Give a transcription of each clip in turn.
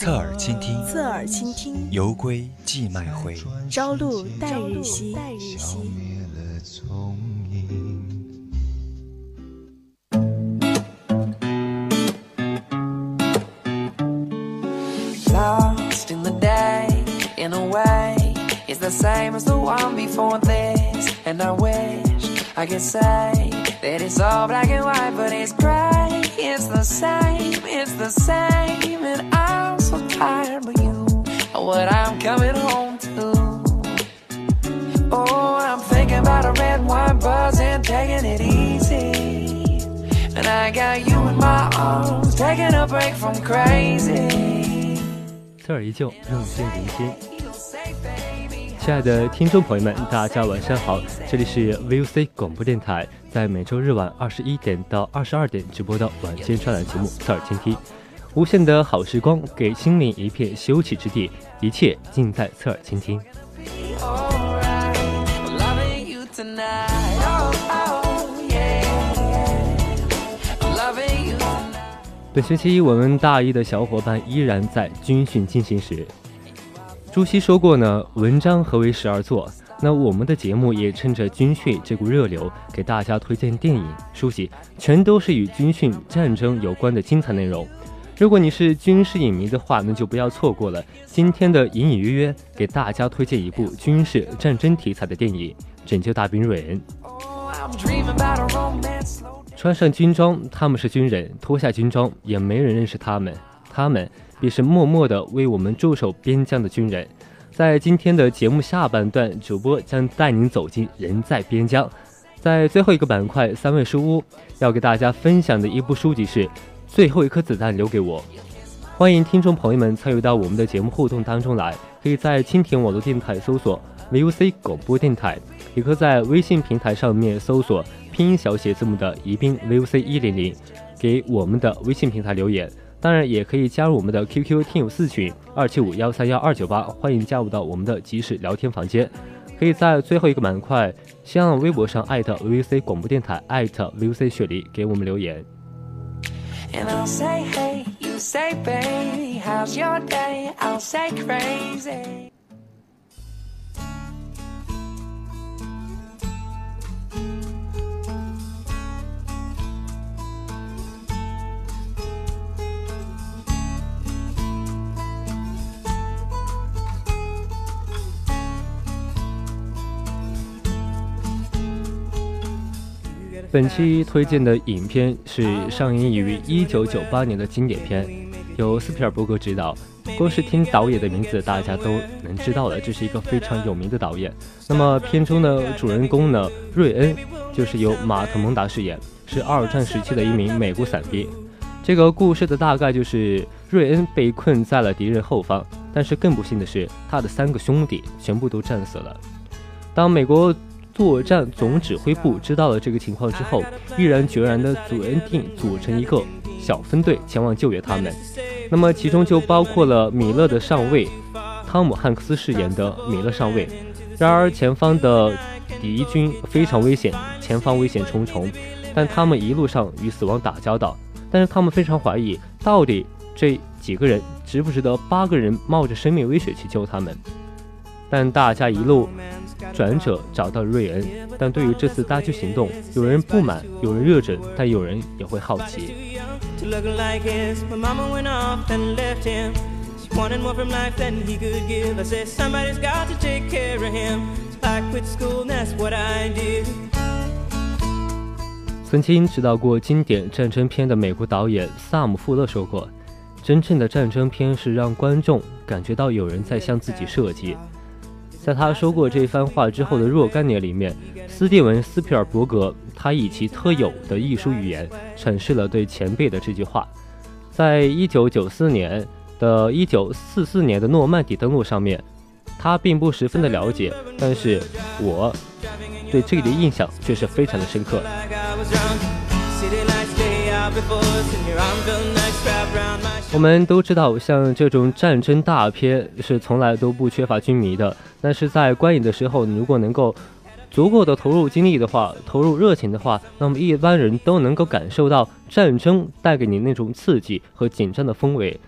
侧耳倾听，侧耳倾听，犹归寄麦回，朝露待日晞。Lost in the day, in a way, it's the same as the one before this. And I wish I could say that it's all black and white, but it's gray. It's the same, it's the same. Oh. And I tired but you，what I'm coming home to Oh, I'm thinking about a red wine buzz and taking it easy And I got you in my arms taking a break from crazy 侧耳依旧，用心聆听。亲爱的听众朋友们，大家晚上好，这里是 VOC 广播电台，在每周日晚二十一点到二十二点直播的晚间专栏节目《侧耳倾听》。无限的好时光，给心灵一片休憩之地，一切尽在侧耳倾听。本学期我们大一的小伙伴依然在军训进行时。朱熹说过呢，文章何为时而作？那我们的节目也趁着军训这股热流，给大家推荐电影、书籍，全都是与军训、战争有关的精彩内容。如果你是军事影迷的话，那就不要错过了今天的隐隐约约，给大家推荐一部军事战争题材的电影《拯救大兵瑞恩》。穿上军装，他们是军人；脱下军装，也没人认识他们。他们。便是默默地为我们驻守边疆的军人。在今天的节目下半段，主播将带您走进人在边疆。在最后一个板块“三味书屋”，要给大家分享的一部书籍是《最后一颗子弹留给我》。欢迎听众朋友们参与到我们的节目互动当中来，可以在蜻蜓网络电台搜索 VOC 广播电台，也可在微信平台上面搜索拼音小写字母的宜宾 VOC 一零零，给我们的微信平台留言。当然，也可以加入我们的 QQ 听友四群二七五幺三幺二九八，欢迎加入到我们的即时聊天房间。可以在最后一个板块新浪微博上艾特 VOC 广播电台艾特 VOC 雪梨给我们留言。And I'll say, hey, you say, baby, how's your day? I'll say, crazy. 本期推荐的影片是上映于一九九八年的经典片，由斯皮尔伯格执导。光是听导演的名字，大家都能知道了，这是一个非常有名的导演。那么片中的主人公呢，瑞恩就是由马特·蒙达饰演，是二战时期的一名美国伞兵。这个故事的大概就是瑞恩被困在了敌人后方，但是更不幸的是，他的三个兄弟全部都战死了。当美国作战总指挥部知道了这个情况之后，毅然决然地组定组成一个小分队前往救援他们。那么其中就包括了米勒的上尉汤姆汉克斯饰演的米勒上尉。然而前方的敌军非常危险，前方危险重重，但他们一路上与死亡打交道。但是他们非常怀疑，到底这几个人值不值得八个人冒着生命危险去救他们？但大家一路。转者找到瑞恩，但对于这次搭救行动，有人不满，有人热忱，但有人也会好奇。曾经指导过经典战争片的美国导演萨姆·富勒说过：“真正的战争片是让观众感觉到有人在向自己射击。”在他说过这番话之后的若干年里面，斯蒂文·斯皮尔伯格他以其特有的艺术语言阐释了对前辈的这句话。在一九九四年的一九四四年的诺曼底登陆上面，他并不十分的了解，但是我对这里的印象却是非常的深刻。我们都知道，像这种战争大片是从来都不缺乏军迷的。但是在观影的时候，你如果能够足够的投入精力的话，投入热情的话，那么一般人都能够感受到战争带给你那种刺激和紧张的氛围。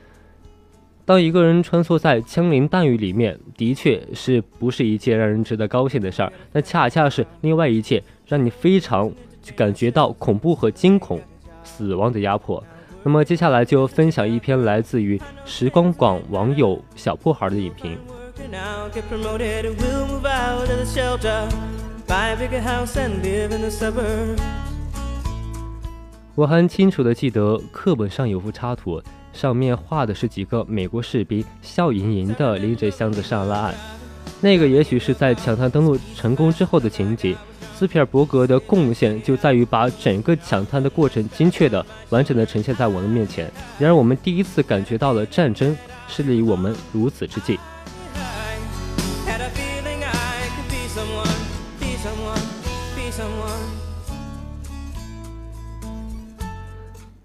当一个人穿梭在枪林弹雨里面，的确是不是一件让人值得高兴的事儿？那恰恰是另外一件让你非常感觉到恐怖和惊恐、死亡的压迫。那么接下来就分享一篇来自于时光广网友小破孩的影评。我还清楚的记得课本上有幅插图。上面画的是几个美国士兵笑盈盈的拎着箱子上了岸，那个也许是在抢滩登陆成功之后的情景。斯皮尔伯格的贡献就在于把整个抢滩的过程精确的、完整的呈现在我们面前。然而，我们第一次感觉到了战争是离我们如此之近。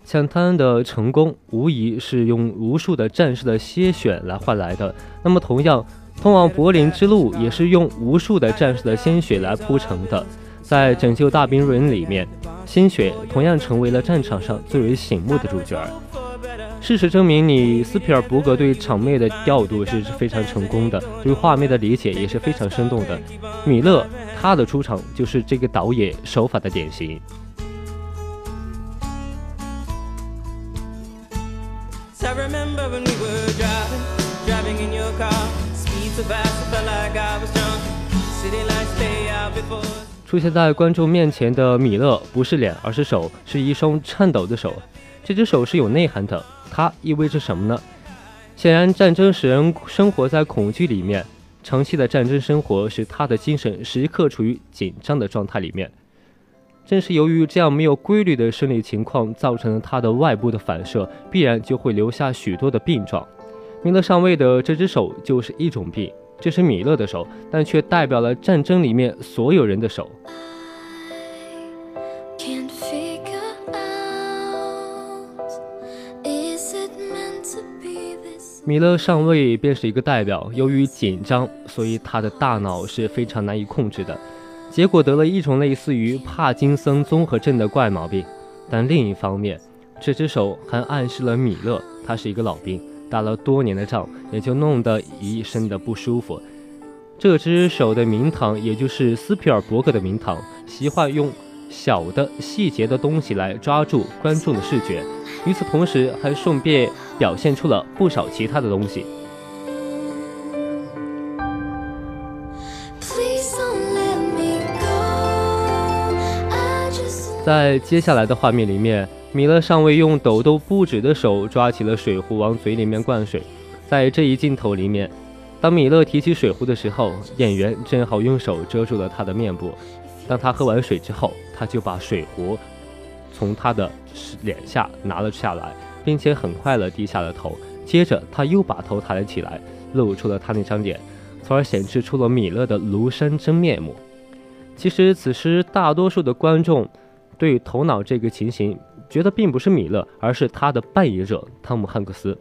抢滩的成功无疑是用无数的战士的鲜血来换来的。那么，同样，通往柏林之路也是用无数的战士的鲜血来铺成的。在《拯救大兵瑞恩》里面，鲜血同样成为了战场上最为醒目的主角。事实证明，你斯皮尔伯格对场面的调度是非常成功的，对画面的理解也是非常生动的。米勒他的出场就是这个导演手法的典型。出现在观众面前的米勒不是脸，而是手，是一双颤抖的手。这只手是有内涵的，它意味着什么呢？显然，战争使人生活在恐惧里面，长期的战争生活使他的精神时刻处于紧张的状态里面。正是由于这样没有规律的生理情况，造成了他的外部的反射，必然就会留下许多的病状。米勒上尉的这只手就是一种病，这是米勒的手，但却代表了战争里面所有人的手。米勒上尉便是一个代表，由于紧张，所以他的大脑是非常难以控制的。结果得了一种类似于帕金森综合症的怪毛病，但另一方面，这只手还暗示了米勒他是一个老兵，打了多年的仗，也就弄得一身的不舒服。这只手的名堂，也就是斯皮尔伯格的名堂，习惯用小的细节的东西来抓住观众的视觉，与此同时，还顺便表现出了不少其他的东西。在接下来的画面里面，米勒上尉用抖动不止的手抓起了水壶，往嘴里面灌水。在这一镜头里面，当米勒提起水壶的时候，演员正好用手遮住了他的面部。当他喝完水之后，他就把水壶从他的脸下拿了下来，并且很快地低下了头。接着，他又把头抬了起来，露出了他那张脸，从而显示出了米勒的庐山真面目。其实，此时大多数的观众。对头脑这个情形，觉得并不是米勒，而是他的扮演者汤姆汉克斯。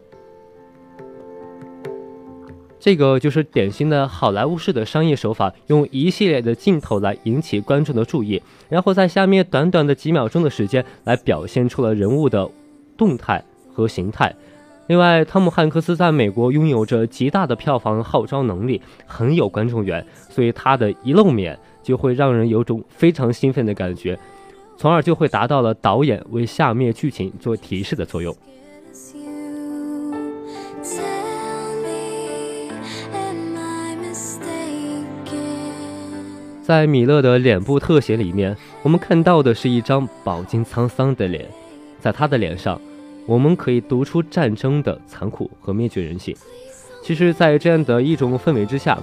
这个就是典型的好莱坞式的商业手法，用一系列的镜头来引起观众的注意，然后在下面短短的几秒钟的时间来表现出了人物的动态和形态。另外，汤姆汉克斯在美国拥有着极大的票房号召能力，很有观众缘，所以他的一露面就会让人有种非常兴奋的感觉。从而就会达到了导演为下面剧情做提示的作用。在米勒的脸部特写里面，我们看到的是一张饱经沧桑的脸，在他的脸上，我们可以读出战争的残酷和灭绝人性。其实，在这样的一种氛围之下，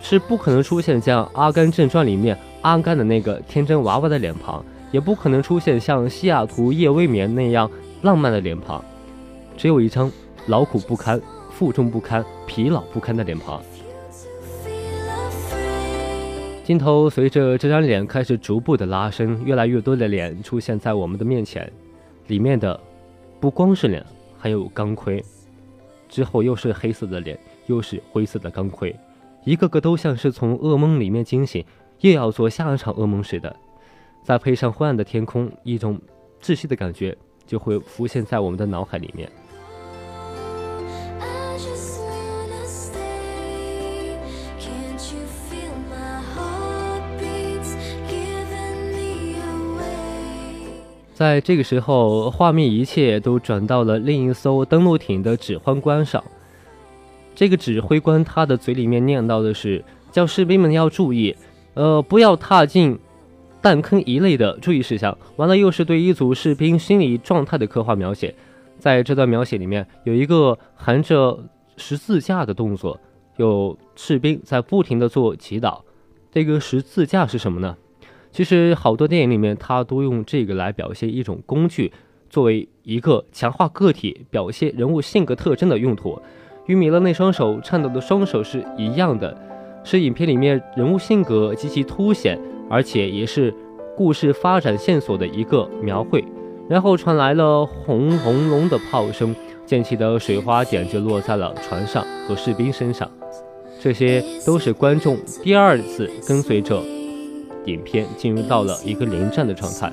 是不可能出现像《阿甘正传》里面阿甘的那个天真娃娃的脸庞。也不可能出现像西雅图夜未眠那样浪漫的脸庞，只有一张劳苦不堪、负重不堪、疲劳不堪的脸庞。镜头随着这张脸开始逐步的拉伸，越来越多的脸出现在我们的面前，里面的不光是脸，还有钢盔。之后又是黑色的脸，又是灰色的钢盔，一个个都像是从噩梦里面惊醒，又要做下一场噩梦似的。再配上昏暗的天空，一种窒息的感觉就会浮现在我们的脑海里面。在这个时候，画面一切都转到了另一艘登陆艇的指挥官上。这个指挥官他的嘴里面念叨的是，叫士兵们要注意，呃，不要踏进弹坑一类的注意事项。完了，又是对一组士兵心理状态的刻画描写。在这段描写里面，有一个含着十字架的动作，有士兵在不停的做祈祷。这个十字架是什么呢？其实好多电影里面，它都用这个来表现一种工具，作为一个强化个体、表现人物性格特征的用途，与米勒那双手颤抖的双手是一样的，是影片里面人物性格极其凸显，而且也是故事发展线索的一个描绘。然后传来了轰轰隆的炮声，溅起的水花点就落在了船上和士兵身上，这些都是观众第二次跟随着。影片进入到了一个临战的状态。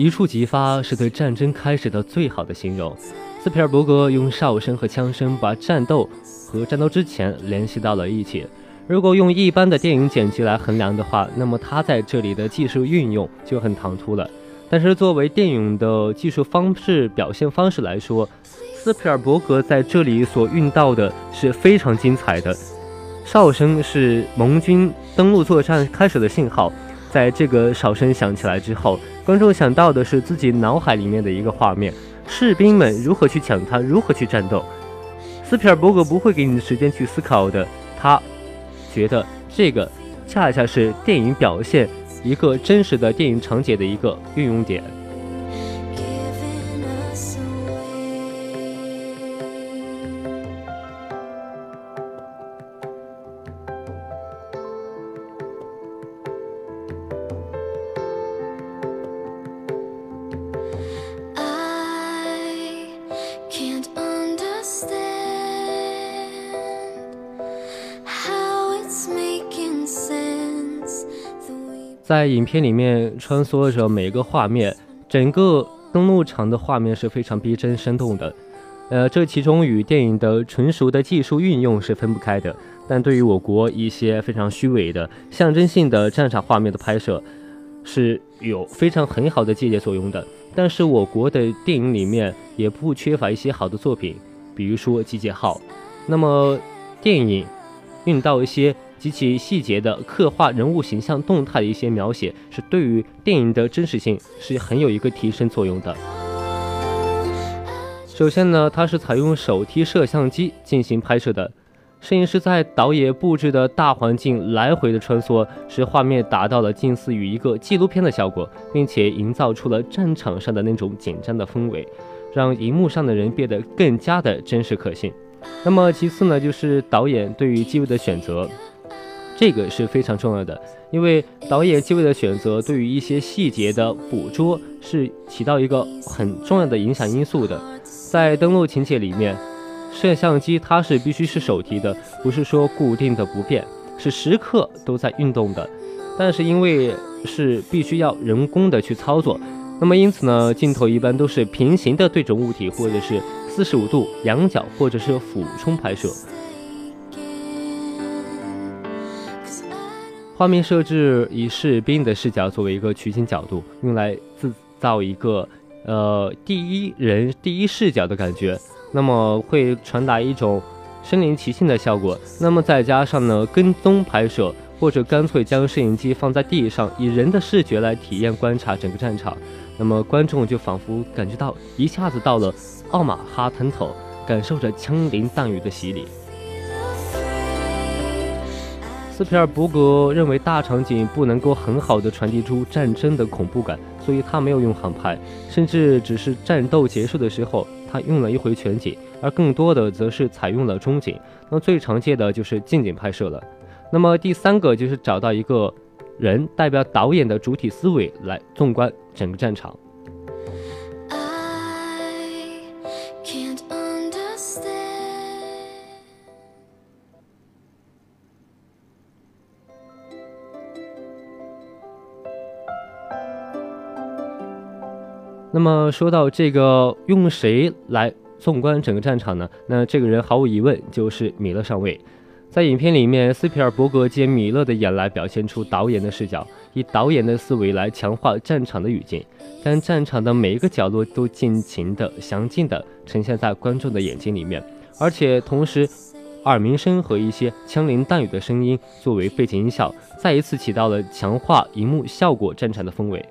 一触即发是对战争开始的最好的形容。斯皮尔伯格用哨声和枪声把战斗和战斗之前联系到了一起。如果用一般的电影剪辑来衡量的话，那么他在这里的技术运用就很唐突了。但是作为电影的技术方式表现方式来说，斯皮尔伯格在这里所运到的是非常精彩的。哨声是盟军登陆作战开始的信号，在这个哨声响起来之后，观众想到的是自己脑海里面的一个画面：士兵们如何去抢它，如何去战斗。斯皮尔伯格不会给你时间去思考的，他觉得这个恰恰是电影表现。一个真实的电影场景的一个运用点。在影片里面穿梭着每个画面，整个登陆场的画面是非常逼真生动的。呃，这其中与电影的纯熟的技术运用是分不开的。但对于我国一些非常虚伪的象征性的战场画面的拍摄，是有非常很好的借鉴作用的。但是我国的电影里面也不缺乏一些好的作品，比如说《集结号》。那么电影运到一些。极其细节的刻画人物形象动态的一些描写，是对于电影的真实性是很有一个提升作用的。首先呢，它是采用手提摄像机进行拍摄的，摄影师在导演布置的大环境来回的穿梭，使画面达到了近似于一个纪录片的效果，并且营造出了战场上的那种紧张的氛围，让荧幕上的人变得更加的真实可信。那么其次呢，就是导演对于机位的选择。这个是非常重要的，因为导演机位的选择对于一些细节的捕捉是起到一个很重要的影响因素的。在登陆情节里面，摄像机它是必须是手提的，不是说固定的不变，是时刻都在运动的。但是因为是必须要人工的去操作，那么因此呢，镜头一般都是平行的对准物体，或者是四十五度仰角，或者是俯冲拍摄。画面设置以士兵的视角作为一个取景角度，用来制造一个呃第一人第一视角的感觉，那么会传达一种身临其境的效果。那么再加上呢跟踪拍摄，或者干脆将摄影机放在地上，以人的视觉来体验观察整个战场，那么观众就仿佛感觉到一下子到了奥马哈滩头，感受着枪林弹雨的洗礼。斯皮尔伯格认为大场景不能够很好的传递出战争的恐怖感，所以他没有用航拍，甚至只是战斗结束的时候，他用了一回全景，而更多的则是采用了中景。那最常见的就是近景拍摄了。那么第三个就是找到一个人代表导演的主体思维来纵观整个战场。那么说到这个，用谁来纵观整个战场呢？那这个人毫无疑问就是米勒上尉。在影片里面，斯皮尔伯格借米勒的眼来表现出导演的视角，以导演的思维来强化战场的语境，将战场的每一个角落都尽情的、详尽的呈现在观众的眼睛里面，而且同时，耳鸣声和一些枪林弹雨的声音作为背景音效，再一次起到了强化荧幕效果战场的氛围。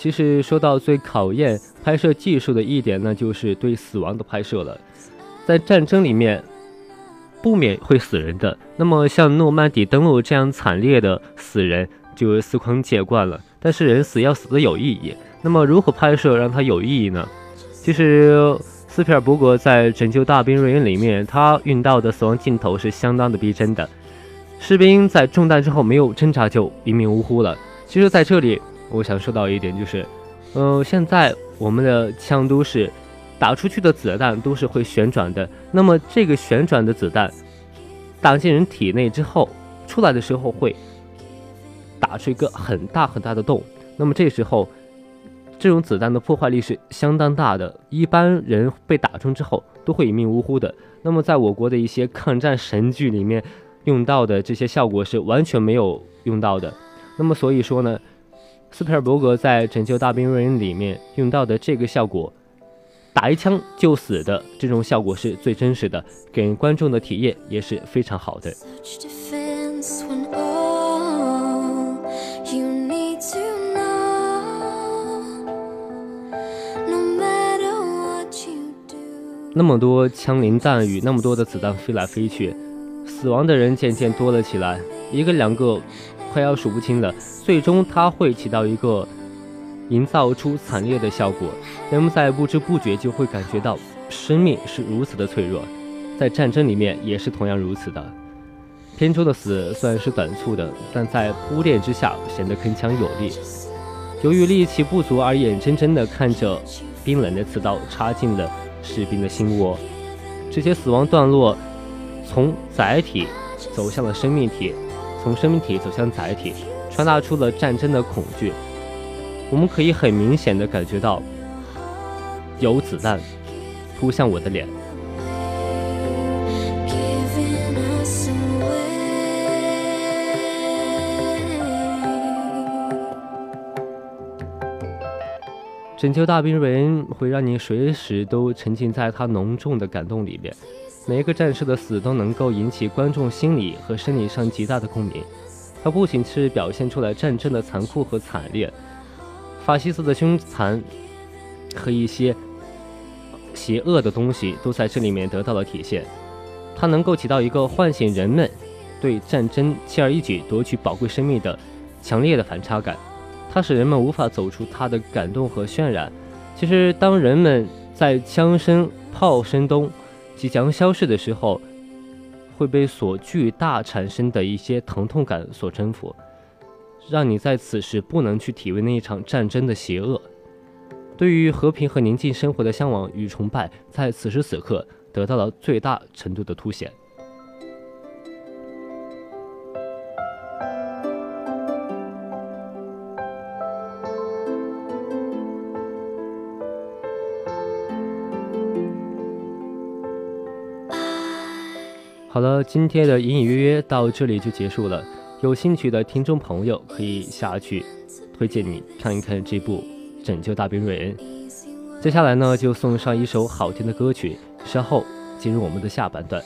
其实说到最考验拍摄技术的一点呢，就是对死亡的拍摄了。在战争里面，不免会死人的。那么像诺曼底登陆这样惨烈的死人，就司空见惯了。但是人死要死的有意义。那么如何拍摄让它有意义呢？其实斯皮尔伯格在《拯救大兵瑞恩》里面，他运到的死亡镜头是相当的逼真的。士兵在中弹之后没有挣扎就一命呜呼了。其实在这里。我想说到一点就是，呃，现在我们的枪都是打出去的子弹都是会旋转的。那么这个旋转的子弹打进人体内之后，出来的时候会打出一个很大很大的洞。那么这时候，这种子弹的破坏力是相当大的，一般人被打中之后都会一命呜呼的。那么在我国的一些抗战神剧里面用到的这些效果是完全没有用到的。那么所以说呢？斯皮尔伯格在《拯救大兵瑞恩》里面用到的这个效果，打一枪就死的这种效果是最真实的，给观众的体验也是非常好的。那么多枪林弹雨，那么多的子弹飞来飞去，死亡的人渐渐多了起来，一个两个。快要数不清了，最终它会起到一个营造出惨烈的效果。人们在不知不觉就会感觉到生命是如此的脆弱，在战争里面也是同样如此的。片中的死虽然是短促的，但在铺垫之下显得铿锵有力。由于力气不足而眼睁睁地看着冰冷的刺刀插进了士兵的心窝，这些死亡段落从载体走向了生命体。从生命体走向载体，传达出了战争的恐惧。我们可以很明显的感觉到，有子弹扑向我的脸。拯救大兵瑞恩会让你随时都沉浸在他浓重的感动里面。每一个战士的死都能够引起观众心理和生理上极大的共鸣。它不仅是表现出来战争的残酷和惨烈，法西斯的凶残和一些邪恶的东西都在这里面得到了体现。它能够起到一个唤醒人们对战争轻而易举夺取宝贵生命的强烈的反差感。它使人们无法走出它的感动和渲染。其实，当人们在枪声、炮声中，即将消逝的时候，会被所巨大产生的一些疼痛感所征服，让你在此时不能去体味那一场战争的邪恶。对于和平和宁静生活的向往与崇拜，在此时此刻得到了最大程度的凸显。好了，今天的隐隐约约到这里就结束了。有兴趣的听众朋友可以下去推荐你看一看这部《拯救大兵瑞恩》。接下来呢，就送上一首好听的歌曲，稍后进入我们的下半段。